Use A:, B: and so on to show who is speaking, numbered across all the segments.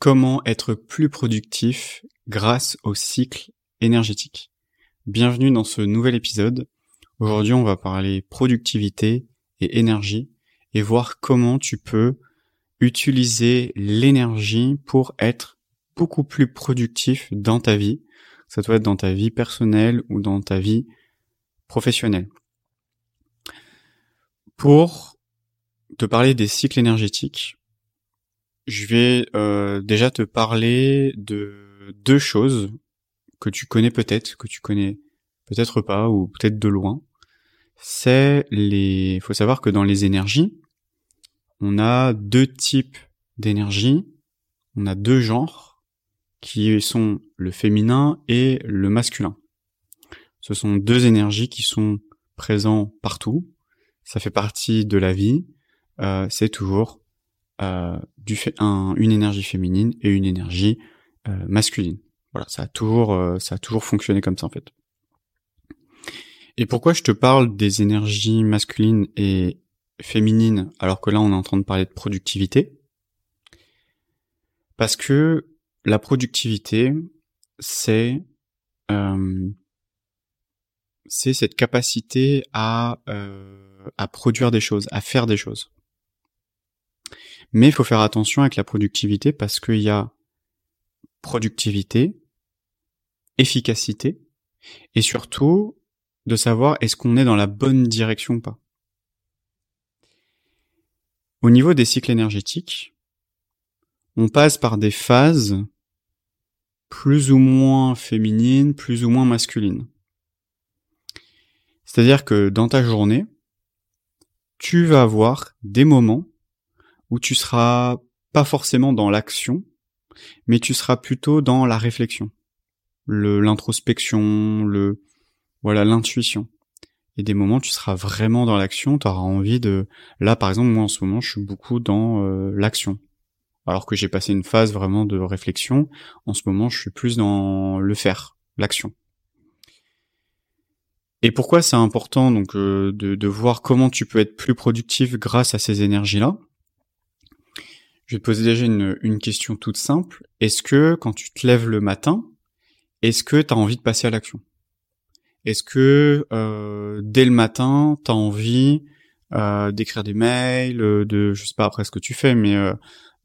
A: Comment être plus productif grâce au cycle énergétique Bienvenue dans ce nouvel épisode. Aujourd'hui, on va parler productivité et énergie et voir comment tu peux utiliser l'énergie pour être beaucoup plus productif dans ta vie. Ça doit être dans ta vie personnelle ou dans ta vie professionnelle. Pour te parler des cycles énergétiques, je vais euh, déjà te parler de deux choses que tu connais peut-être, que tu connais peut-être pas ou peut-être de loin. C'est les. Faut savoir que dans les énergies, on a deux types d'énergie. On a deux genres qui sont le féminin et le masculin. Ce sont deux énergies qui sont présents partout. Ça fait partie de la vie. Euh, c'est toujours du fait, un, une énergie féminine et une énergie euh, masculine. Voilà, ça a toujours euh, ça a toujours fonctionné comme ça en fait. Et pourquoi je te parle des énergies masculines et féminines alors que là on est en train de parler de productivité? Parce que la productivité, c'est euh, c'est cette capacité à euh, à produire des choses, à faire des choses. Mais il faut faire attention avec la productivité parce qu'il y a productivité, efficacité, et surtout de savoir est-ce qu'on est dans la bonne direction ou pas. Au niveau des cycles énergétiques, on passe par des phases plus ou moins féminines, plus ou moins masculines. C'est-à-dire que dans ta journée, tu vas avoir des moments où tu seras pas forcément dans l'action, mais tu seras plutôt dans la réflexion, le l'introspection, le voilà l'intuition. Et des moments tu seras vraiment dans l'action, tu auras envie de là par exemple moi en ce moment je suis beaucoup dans euh, l'action. Alors que j'ai passé une phase vraiment de réflexion, en ce moment je suis plus dans le faire, l'action. Et pourquoi c'est important donc euh, de, de voir comment tu peux être plus productif grâce à ces énergies-là? Je vais te poser déjà une, une question toute simple. Est-ce que quand tu te lèves le matin, est-ce que tu as envie de passer à l'action? Est-ce que euh, dès le matin, tu as envie euh, d'écrire des mails, euh, de je sais pas après ce que tu fais, mais euh,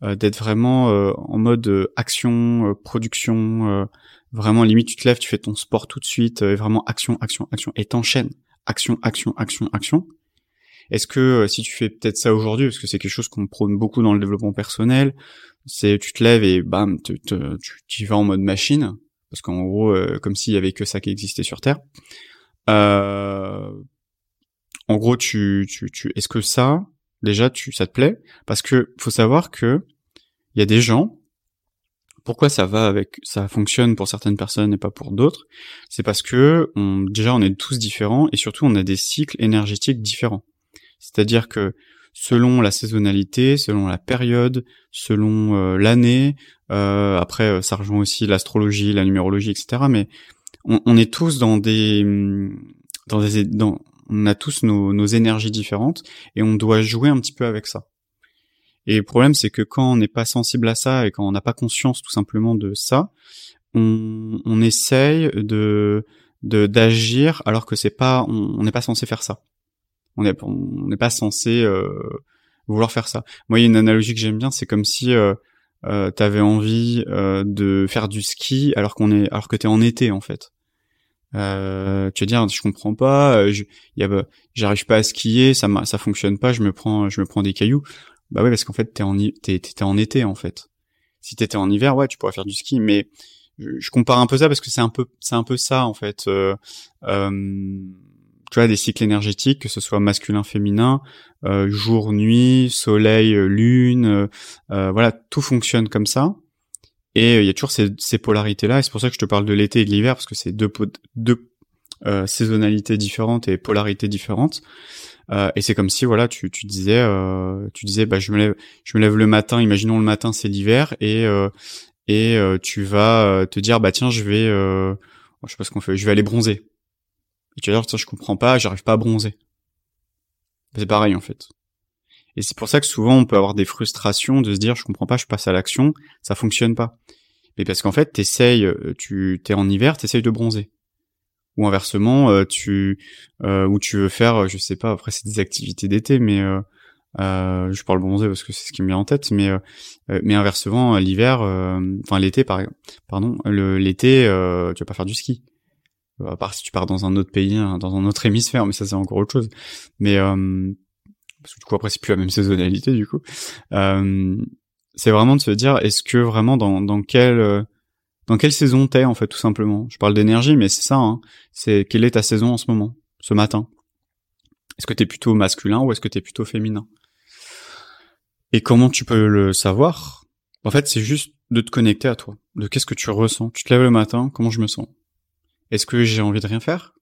A: euh d'être vraiment euh, en mode action, production, vraiment limite tu te lèves, tu fais ton sport tout de suite, vraiment action, action, action, et t'enchaînes action, action, action, action. Est-ce que euh, si tu fais peut-être ça aujourd'hui, parce que c'est quelque chose qu'on prône beaucoup dans le développement personnel, c'est tu te lèves et bam, tu, tu, vas en mode machine, parce qu'en gros, euh, comme s'il y avait que ça qui existait sur Terre. Euh, en gros, tu, tu, tu est-ce que ça, déjà, tu, ça te plaît? Parce que faut savoir que il y a des gens. Pourquoi ça va avec, ça fonctionne pour certaines personnes et pas pour d'autres? C'est parce que déjà on est tous différents et surtout on a des cycles énergétiques différents. C'est-à-dire que selon la saisonnalité, selon la période, selon euh, l'année, euh, après euh, ça rejoint aussi l'astrologie, la numérologie, etc. Mais on, est tous dans des, dans des, on a tous nos, nos énergies différentes et on doit jouer un petit peu avec ça. Et le problème, c'est que quand on n'est pas sensible à ça et quand on n'a pas conscience tout simplement de ça, on, on essaye de d'agir alors que c'est pas, on n'est pas censé faire ça. On n'est on n'est pas censé euh, vouloir faire ça. Moi, il y a une analogie que j'aime bien, c'est comme si euh, euh, t'avais envie euh, de faire du ski alors qu'on est alors que t'es en été en fait. Euh, tu vas dire je comprends pas, je, j'arrive pas à skier, ça ça fonctionne pas, je me prends je me prends des cailloux. Bah ouais parce qu'en fait t'es en t'es, t'es en été en fait. Si t'étais en hiver ouais tu pourrais faire du ski mais je, compare un peu ça parce que c'est un peu c'est un peu ça en fait. Euh, tu vois, des cycles énergétiques, que ce soit masculin, féminin, euh, jour, nuit, soleil, euh, lune, euh, euh, voilà, tout fonctionne comme ça. Et il y a toujours ces, polarités-là, et c'est pour ça que je te parle de l'été et de l'hiver, parce que c'est deux, saisonnalités différentes et polarités différentes. et c'est comme si, voilà, tu, disais, tu disais, bah, je me lève, je me lève le matin. Imaginons le matin, c'est l'hiver, et et tu vas te dire, bah tiens, je vais, je sais pas ce qu'on fait, je vais aller bronzer et tu vas dire, je comprends pas, j'arrive pas à bronzer. C'est pareil, en fait. Et c'est pour ça que souvent on peut avoir des frustrations de se dire je comprends pas, je passe à l'action, ça fonctionne pas. Mais parce qu'en fait, t'essayes, euh, tu t'es en hiver, t'essayes de bronzer. Ou inversement, euh, tu euh, ou tu veux faire, je sais pas, après c'est des activités d'été, mais euh, euh, je parle bronzer parce que c'est ce qui me vient en tête, mais mais inversement, l'hiver, enfin l'été par pardon, l'été, tu vas pas faire du ski. À part si tu pars dans un autre pays, hein, dans un autre hémisphère, mais ça c'est encore autre chose. Mais parce que du coup après c'est plus la même saisonnalité du coup. Euh, c'est vraiment de se dire est-ce que vraiment dans dans quelle euh, dans quelle saison t'es en fait tout simplement? Je parle d'énergie mais c'est ça. Hein. C'est quelle est ta saison en ce moment, ce matin? Est-ce que t'es plutôt masculin ou est-ce que t'es plutôt féminin? Et comment tu peux le savoir? En fait c'est juste de te connecter à toi. De qu'est-ce que tu ressens? Tu te lèves le matin, comment je me sens? Est-ce que j'ai envie de rien faire?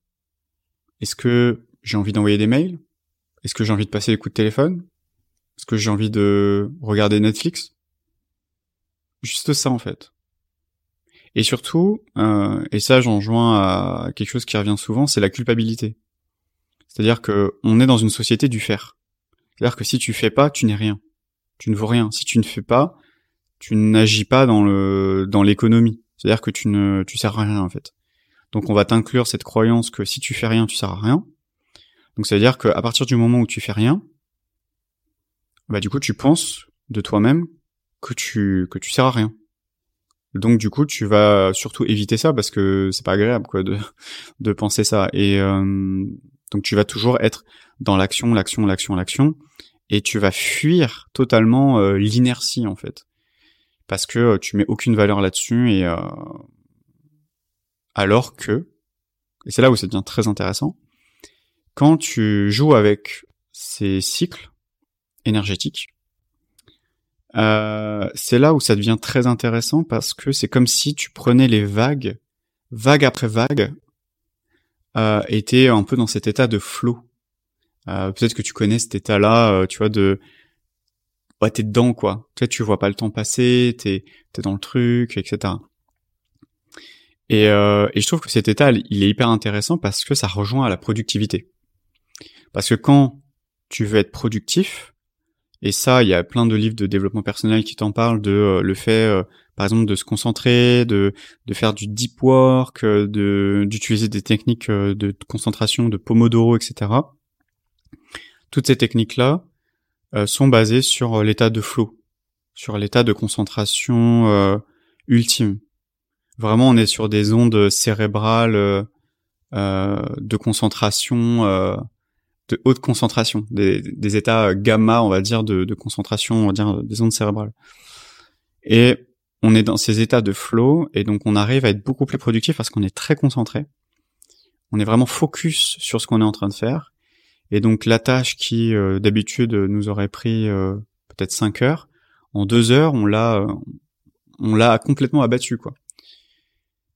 A: Est-ce que j'ai envie d'envoyer des mails? Est-ce que j'ai envie de passer les coups de téléphone? Est-ce que j'ai envie de regarder Netflix? Juste ça en fait. Et surtout, euh, et ça j'en joins à quelque chose qui revient souvent, c'est la culpabilité. C'est-à-dire que on est dans une société du faire. C'est-à-dire que si tu fais pas, tu n'es rien. Tu ne vaux rien. Si tu ne fais pas, tu n'agis pas dans le dans l'économie. C'est-à-dire que tu ne tu sers à rien en fait. Donc on va t'inclure cette croyance que si tu fais rien, tu sers à rien. Donc ça veut dire qu'à partir du moment où tu fais rien, bah du coup tu penses de toi-même que tu que tu à rien. Donc du coup tu vas surtout éviter ça parce que c'est pas agréable quoi de de penser ça et euh, donc tu vas toujours être dans l'action, l'action, l'action, l'action et tu vas fuir totalement euh, l'inertie en fait parce que euh, tu mets aucune valeur là-dessus et alors que et c'est là où ça devient très intéressant quand tu joues avec ces cycles énergétiques, euh, c'est là où ça devient très intéressant parce que c'est comme si tu prenais les vagues, vague après vague, euh, et un peu dans cet état de flow. Euh, Peut-être que tu connais cet état-là, euh, tu vois, de ouais, t'es dedans quoi. Tu tu vois pas le temps passer, t'es es dans le truc, etc. Et, euh, et je trouve que cet état, il est hyper intéressant parce que ça rejoint à la productivité. Parce que quand tu veux être productif, et ça, il y a plein de livres de développement personnel qui t'en parlent de euh, le fait, euh, par exemple, de se concentrer, de, de faire du deep work, euh, d'utiliser des techniques de concentration, de Pomodoro, etc. Toutes ces techniques-là sont basées sur l'état de flow, sur l'état de concentration ultime. Vraiment, on est sur des ondes cérébrales de concentration de haute concentration, des, états gamma, on va dire, de, concentration, on va dire, des ondes cérébrales. Et on est dans ces états de flow, et donc on arrive à être beaucoup plus productif parce qu'on est très concentré. On est vraiment focus sur ce qu'on est en train de faire. Et donc la tâche qui euh, d'habitude nous aurait pris euh, peut-être 5 heures, en deux heures, on l'a, euh, on l'a complètement abattu, quoi.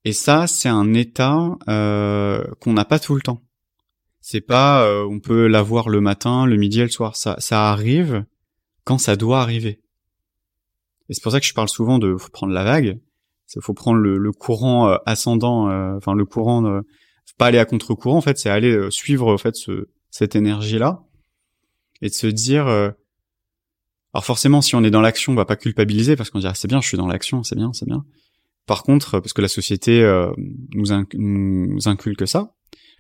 A: Et ça, c'est un état qu'on n'a pas tout le temps. C'est pas, euh, on peut l'avoir le matin, le midi et le soir. Ça, arrive quand ça doit arriver. Et c'est pour ça que je parle souvent de faut prendre la vague. Il faut prendre le, courant euh, ascendant, euh, enfin le courant, pas aller à contre-courant en fait, c'est aller suivre en fait ce, cette énergie là et de se dire. alors forcément, si on est dans l'action, on va pas culpabiliser parce qu'on dirait c'est bien, je suis dans l'action, c'est bien, c'est bien. Par contre, parce que la société nous, nous inculque ça,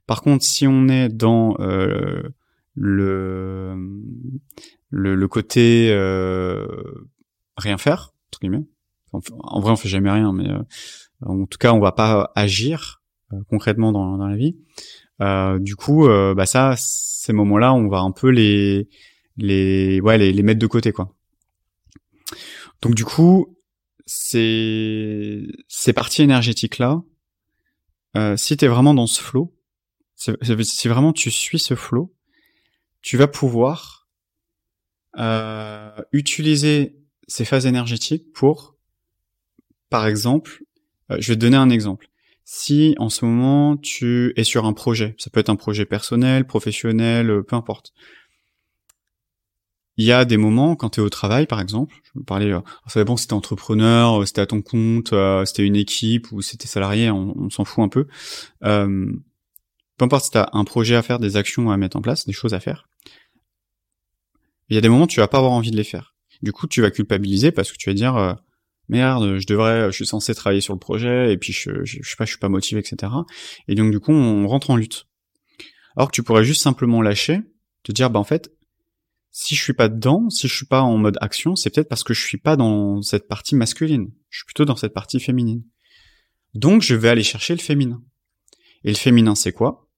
A: par contre, si on est dans euh, le, le, côté euh, rien faire, entre guillemets, en, vrai on fait jamais rien, mais euh, en tout cas on va pas agir concrètement dans, la vie. du coup, bah ça, ces moments-là, on va un peu les les ouais les mettre de côté quoi. Donc du coup, ces ces parties énergétiques là, euh, si t'es vraiment dans ce flow, si vraiment tu suis ce flow, tu vas pouvoir euh, utiliser ces phases énergétiques pour, par exemple, euh, je vais te donner un exemple. Si en ce moment tu es sur un projet, ça peut être un projet personnel, professionnel, euh, peu importe. Il y a des moments quand tu es au travail, par exemple, je me parlais, ça dépend si t'es entrepreneur, si t'es à ton compte, si t'es une équipe ou si t'es salarié, on, s'en fout un peu. Euh, peu importe si tu as un projet à faire, des actions à mettre en place, des choses à faire, Il y a des moments où tu vas pas avoir envie de les faire. Du coup, tu vas culpabiliser parce que tu vas dire euh, merde, je devrais, je suis censé travailler sur le projet et puis je, je, je sais pas, je suis pas motivé, etc. Et donc du coup, on rentre en lutte. Alors que tu pourrais juste simplement lâcher, te dire bah en fait, si je suis pas dedans, si je suis pas en mode action, c'est peut-être parce que je suis pas dans cette partie masculine. Je suis plutôt dans cette partie féminine. Donc je vais aller chercher le féminin. Et le féminin, c'est quoi?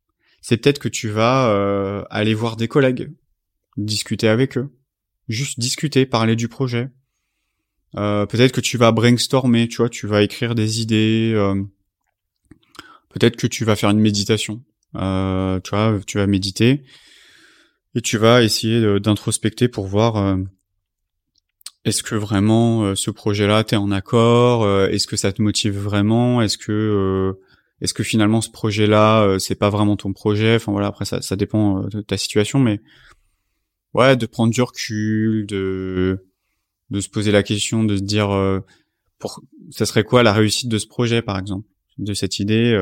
A: C'est peut-être que tu vas euh, aller voir des collègues, discuter avec eux, juste discuter, parler du projet. Euh, peut-être que tu vas brainstormer, tu vois, tu vas écrire des idées. Euh, peut-être que tu vas faire une méditation. Tu vois, tu vas méditer et tu vas essayer d'introspecter pour voir euh, est-ce que vraiment euh, ce projet-là t'es en accord, est-ce que ça te motive vraiment, est-ce que est-ce que finalement ce projet-là c'est pas vraiment ton projet, enfin voilà après ça ça dépend de ta situation mais ouais de prendre du recul, de de se poser la question, de se dire pour ça serait quoi la réussite de ce projet par exemple, de cette idée,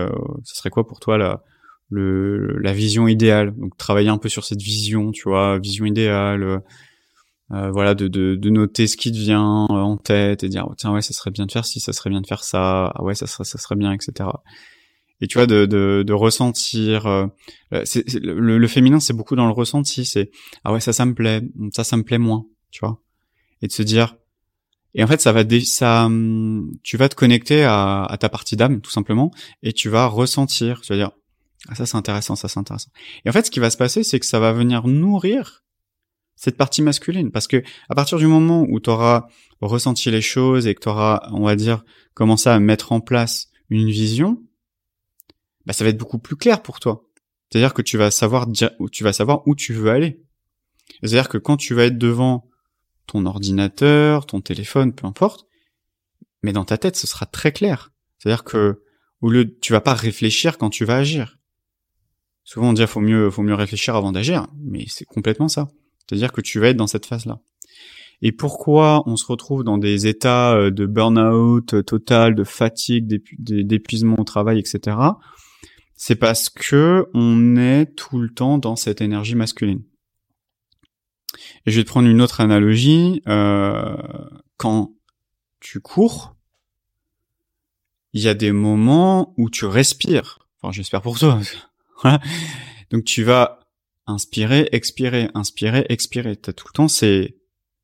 A: ça serait quoi pour toi la le, la vision idéale. Donc travailler un peu sur cette vision, tu vois, vision idéale. Euh, euh, voilà, de, de, de, noter ce qui te vient euh, en tête et dire oh, tiens ouais ça serait bien de faire ci, ça serait bien de faire ça, ah ouais ça serait ça serait bien, etc. Et tu vois de, de, de ressentir, euh, c'est, le, le, féminin c'est beaucoup dans le ressenti, c'est ah ouais ça ça me plaît, ça ça me plaît moins, tu vois, et de se dire et en fait ça va ça hum, tu vas te connecter à, à ta partie d'âme tout simplement et tu vas ressentir, tu vas dire ah, ça c'est intéressant, ça c'est intéressant. Et en fait, ce qui va se passer, c'est que ça va venir nourrir cette partie masculine, parce que à partir du moment où tu auras ressenti les choses et que tu auras, on va dire, commencé à mettre en place une vision, bah ça va être beaucoup plus clair pour toi. C'est-à-dire que tu vas savoir tu vas savoir où tu veux aller. C'est-à-dire que quand tu vas être devant ton ordinateur, ton téléphone, peu importe, mais dans ta tête, ce sera très clair. C'est-à-dire que au lieu, tu vas pas réfléchir quand tu vas agir. Souvent on dit faut mieux faut mieux réfléchir avant d'agir, mais c'est complètement ça. C'est-à-dire que tu vas être dans cette phase-là. Et pourquoi on se retrouve dans des états euh, de burn-out euh, total, de fatigue, d'épuisement au travail, etc. C'est parce que on est tout le temps dans cette énergie masculine. Et je vais te prendre une autre analogie. Euh, quand tu cours, il y a des moments où tu respires. Enfin, j'espère pour toi. Donc tu vas inspirer, expirer, inspirer, expirer. T'as tout le temps, c'est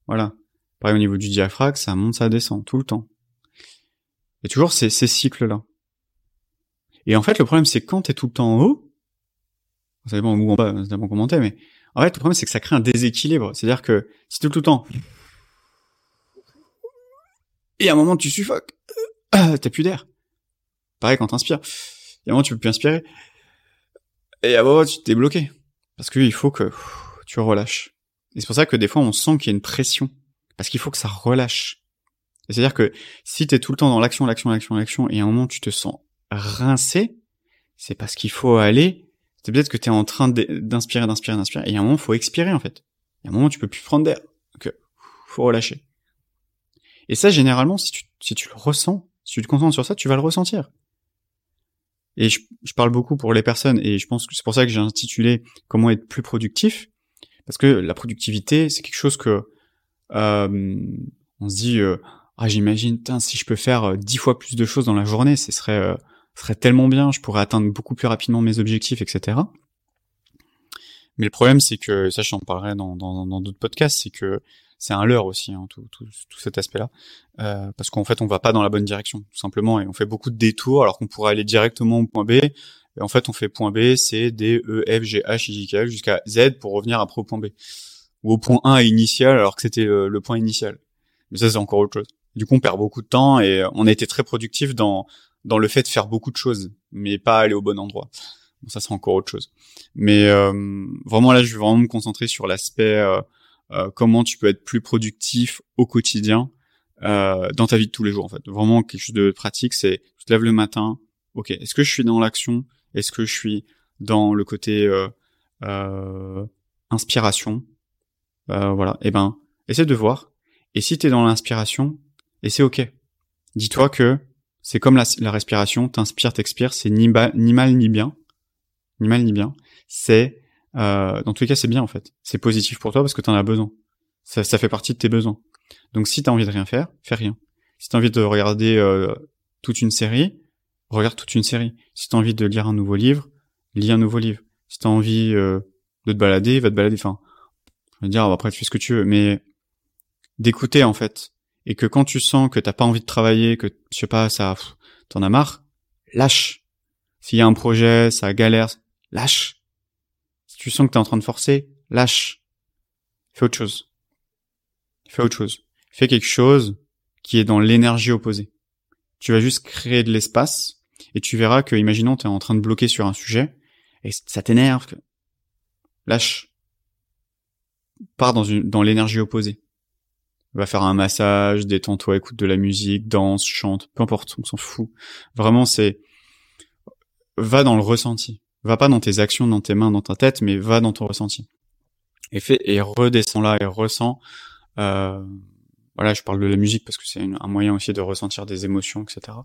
A: voilà. Pareil au niveau du diaphragme, ça monte, ça descend tout le temps. Et toujours ces, cycles-là. Et en fait, le problème, c'est quand t'es tout le temps en haut, ça dépend où on va, ça dépend commenter, mais en fait, le problème, c'est que ça crée un déséquilibre. C'est-à-dire que si t'es tout le temps, et à un moment, tu suffoques, t'as plus d'air. Pareil quand t'inspires. Et à un moment, tu peux plus inspirer. Et à un tu t'es bloqué. Parce qu'il faut que tu relâches. Et c'est pour ça que des fois, on sent qu'il y a une pression. Parce qu'il faut que ça relâche. C'est-à-dire que si t'es tout le temps dans l'action, l'action, l'action, l'action, et à un moment, tu te sens rincé, c'est parce qu'il faut aller. C'est peut-être que t'es en train d'inspirer, d'inspirer, d'inspirer, et à un moment, faut expirer, en fait. À un moment, tu peux plus prendre d'air. Donc, faut relâcher. Et ça, généralement, si tu le ressens, si tu te concentres sur ça, tu vas le ressentir. Et je, parle beaucoup pour les personnes et je pense que c'est pour ça que j'ai intitulé comment être plus productif. Parce que la productivité c'est quelque chose que euh, on se dit euh, ah j'imagine si je peux faire euh, dix fois plus de choses dans la journée ce serait euh, serait tellement bien je pourrais atteindre beaucoup plus rapidement mes objectifs etc mais le problème c'est que ça j'en parlerai dans dans d'autres dans, podcasts c'est que c'est un leurre aussi, hein, tout, cet aspect-là, euh, parce qu'en fait on va pas dans la bonne direction, tout simplement, et on fait beaucoup de détours alors qu'on pourrait aller directement au point B. Et en fait, on fait point B, C, D, E, F, G, H, I, J, K, jusqu'à Z pour revenir après au point B. Ou au point 1 initial alors que c'était le, point initial. Mais ça, c'est encore autre chose. Du coup, on perd beaucoup de temps et on a été très productif dans le fait de faire beaucoup de choses, mais pas aller au bon endroit. Bon, ça, c'est encore autre chose. Mais euh, vraiment là, je vais vraiment me concentrer sur l'aspect euh, comment tu peux être plus productif au quotidien euh, dans ta vie de tous les jours en fait. Vraiment quelque chose de pratique, c'est tu te lèves le matin, ok, est-ce que je suis dans l'action? Est-ce que je suis dans le côté euh, euh, inspiration? Euh, Voilà, et eh ben essaie de voir. Et si tu es dans l'inspiration, et c'est ok. Dis-toi que c'est comme la, la respiration, t'inspires, t'expires, c'est ni, ni mal ni bien, ni mal ni bien. C'est euh, dans tous les cas, c'est bien en fait. C'est positif pour toi parce que tu en as besoin. Ça, ça fait partie de tes besoins. Donc si t'as envie de rien faire, fais rien. Si t'as envie de regarder euh, toute une série, regarde toute une série. Si t'as envie de lire un nouveau livre, lis un nouveau livre. Si t'as envie euh, de te balader, va te balader. Enfin, je veux dire, après tu fais ce que tu veux, mais d'écouter en fait. Et que quand tu sens que t'as pas envie de travailler, que je sais pas, ça, t'en as marre, lâche. S'il y a un projet, ça galère, lâche. Tu sens que t'es en train de forcer, lâche. Fais autre chose. Fais autre chose. Fais quelque chose qui est dans l'énergie opposée. Tu vas juste créer de l'espace et tu verras que, imaginons, tu es en train de bloquer sur un sujet et ça t'énerve. Lâche. Pars dans, une, dans l'énergie opposée. Va faire un massage, détends-toi, écoute de la musique, danse, chante, peu importe, on s'en fout. Vraiment, c'est va dans le ressenti. Va pas dans tes actions, dans tes mains, dans ta tête, mais va dans ton ressenti. Et fais et redescends là et ressens euh, voilà, je parle de la musique parce que c'est un moyen aussi de ressentir des émotions, etc.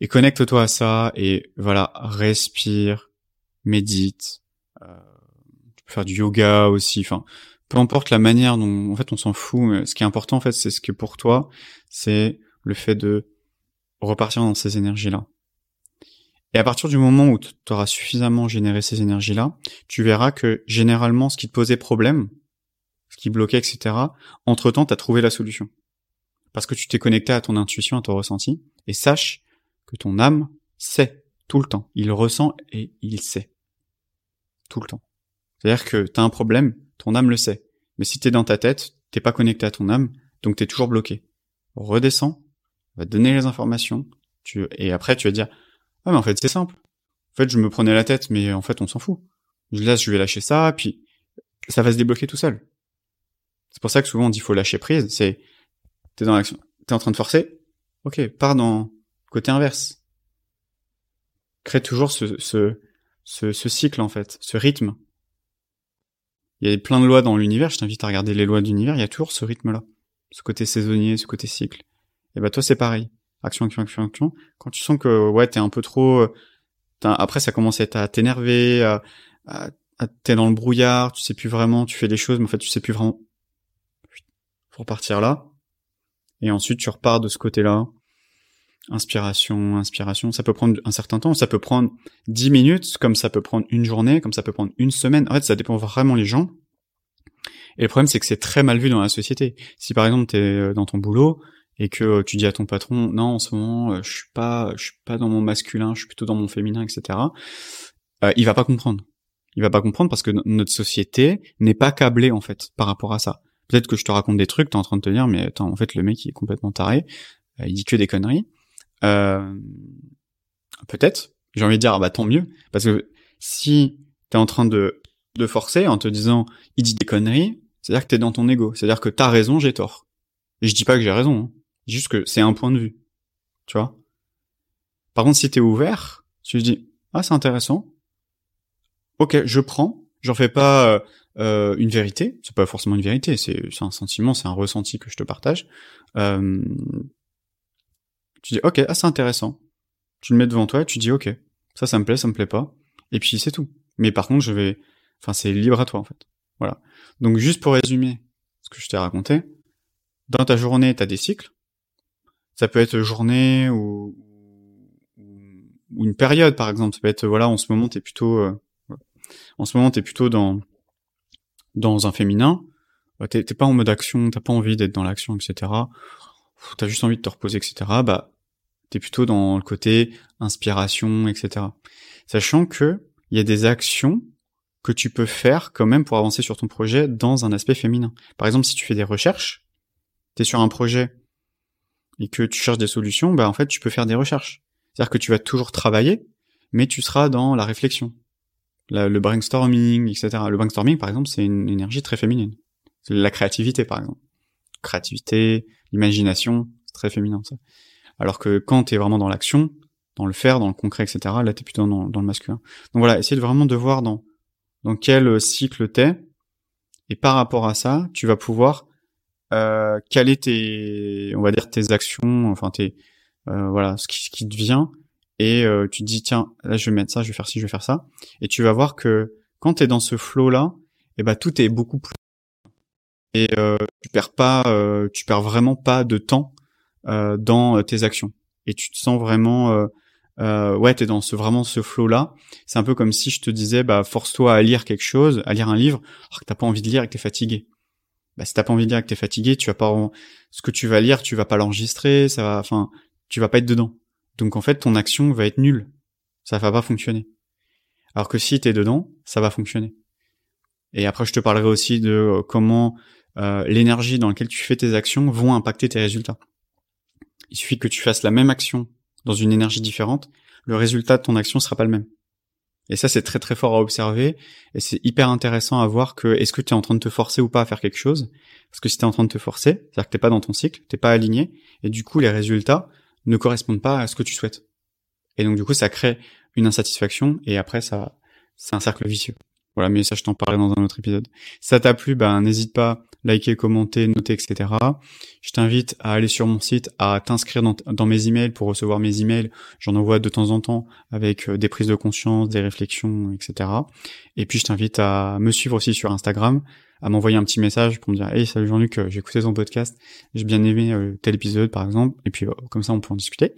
A: Et connecte-toi à ça et voilà, respire, médite. Euh, tu peux faire du yoga aussi. Enfin, peu importe la manière dont, en fait, on s'en fout. Mais ce qui est important, en fait, c'est ce que pour toi, c'est le fait de repartir dans ces énergies-là. Et à partir du moment où tu auras suffisamment généré ces énergies-là, tu verras que généralement, ce qui te posait problème, ce qui bloquait, etc. Entre-temps, tu as trouvé la solution. Parce que tu t'es connecté à ton intuition, à ton ressenti, et sache que ton âme sait tout le temps. Il ressent et il sait. Tout le temps. C'est-à-dire que tu as un problème, ton âme le sait. Mais si tu es dans ta tête, t'es pas connecté à ton âme, donc tu es toujours bloqué. Redescends, va te donner les informations, tu, et après tu vas dire, ah mais en fait c'est simple. En fait je me prenais la tête, mais en fait on s'en fout. Je laisse, je vais lâcher ça, puis ça va se débloquer tout seul. C'est pour ça que souvent on dit faut lâcher prise. C'est t'es dans l'action, t'es en train de forcer. Ok, pars dans côté inverse. Crée toujours ce, cycle en fait, ce rythme. Il y a plein de lois dans l'univers. Je t'invite à regarder les lois de l'univers. Il y a toujours ce rythme-là, ce côté saisonnier, ce côté cycle. Et bah toi c'est pareil. Action, action, action, action. Quand tu sens que ouais t'es un peu trop, après ça commence à t'énerver, à, à, t'es dans le brouillard, tu sais plus vraiment, tu fais des choses, mais en fait tu sais plus vraiment pour partir là. Et ensuite, tu repars de ce côté-là. Inspiration, inspiration. Ça peut prendre un certain temps. Ça peut prendre 10 minutes, comme ça peut prendre une journée, comme ça peut prendre une semaine. En fait, ça dépend vraiment les gens. Et le problème, c'est que c'est très mal vu dans la société. Si par exemple, tu es euh, dans ton boulot et que euh, tu dis à ton patron, non, en ce moment, euh, je suis pas, je suis pas dans mon masculin, je suis plutôt dans mon féminin, etc. Euh, il va pas comprendre. Il va pas comprendre parce que notre société n'est pas câblée en fait par rapport à ça. Peut-être que je te raconte des trucs, t'es en train de te dire, mais attends, en fait, le mec, il est complètement taré, euh, il dit que des conneries. Euh, peut-être. J'ai envie de dire, ah bah tant mieux, parce que si t'es en train de, de forcer en te disant, il dit des conneries, c'est-à-dire que t'es dans ton ego, c'est-à-dire que t'as raison, j'ai tort. Je dis pas que j'ai raison, hein. Juste que c'est un point de vue, tu vois. Par contre, si t'es ouvert, tu dis, ah c'est intéressant, ok, je prends, j'en fais pas, euh, euh, une vérité, c'est pas forcément une vérité, c'est un sentiment, c'est un ressenti que je te partage. Euh, tu dis ok, ah c'est intéressant. Tu le mets devant toi, et tu dis ok, ça ça me plaît, ça me plaît pas, et puis c'est tout. Mais par contre je vais, enfin c'est libre à toi en fait. Voilà. Donc juste pour résumer ce que je t'ai raconté, dans ta journée t'as des cycles. Ça peut être journée ou, une période par exemple. Ça peut être voilà en ce moment t'es plutôt euh, en ce moment t'es plutôt dans dans un féminin, bah, t'es pas en mode action, t'as pas envie d'être dans l'action, etc. T'as juste envie de te reposer, etc. Bah, t'es plutôt dans le côté inspiration, etc. Sachant que il y a des actions que tu peux faire quand même pour avancer sur ton projet dans un aspect féminin. Par exemple, si tu fais des recherches, t'es sur un projet et que tu cherches des solutions, bah en fait tu peux faire des recherches. C'est-à-dire que tu vas toujours travailler, mais tu seras dans la réflexion le brainstorming, etc. Le brainstorming, par exemple, c'est une énergie très féminine. La créativité, par exemple. Créativité, l'imagination, c'est très féminin, ça. Alors que quand t'es vraiment dans l'action, dans le faire, dans le concret, etc., là, t'es plutôt dans, le masculin. Donc voilà, essaye de vraiment de voir dans, dans quel cycle t'es, et par rapport à ça, tu vas pouvoir euh, caler tes, on va dire, tes actions, enfin tes, euh, voilà, ce qui, ce te vient, et euh, tu te dis tiens là je vais mettre ça je vais faire ci je vais faire ça et tu vas voir que quand tu es dans ce flow là et eh ben tout est beaucoup plus et euh, tu perds pas, tu perds vraiment pas de temps dans tes actions et tu te sens vraiment euh, ouais, t'es dans ce vraiment ce flow là. C'est un peu comme si je te disais, bah force-toi à lire quelque chose, à lire un livre, alors que t'as pas envie de lire et que t'es fatigué. Bah si t'as pas envie de lire et que t'es fatigué, tu vas pas ce que tu vas lire, tu vas pas l'enregistrer, ça va, enfin, tu vas pas être dedans. Donc en fait, ton action va être nulle, ça va pas fonctionner. Alors que si t'es dedans, ça va fonctionner. Et après, je te parlerai aussi de euh, comment euh, l'énergie dans laquelle tu fais tes actions vont impacter tes résultats. Il suffit que tu fasses la même action dans une énergie différente, le résultat de ton action sera pas le même. Et ça, c'est très très fort à observer, et c'est hyper intéressant à voir que est-ce que tu es en train de te forcer ou pas à faire quelque chose, parce que si tu es en train de te forcer, c'est-à-dire que t'es pas dans ton cycle, t'es pas aligné, et du coup les résultats ne correspondent pas à ce que tu souhaites. Et donc du coup, ça crée une insatisfaction, et après ça, c'est un cercle vicieux. Voilà, mais ça, je t'en parlerai dans un autre épisode. Si ça t'a plu, ben, n'hésite pas, liker, commenter, noter, etc. Je t'invite à aller sur mon site, à t'inscrire dans, mes emails pour recevoir mes emails. J'en envoie de temps en temps avec euh, des prises de conscience, des réflexions, etc. Et puis, je t'invite à me suivre aussi sur Instagram, à m'envoyer un petit message pour me dire, hey, salut Jean-Luc, euh, j'ai écouté ton podcast, j'ai bien aimé euh, tel épisode, par exemple. Et puis, comme ça, on peut en discuter.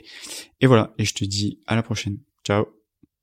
A: Et voilà. Et je te dis à la prochaine. Ciao.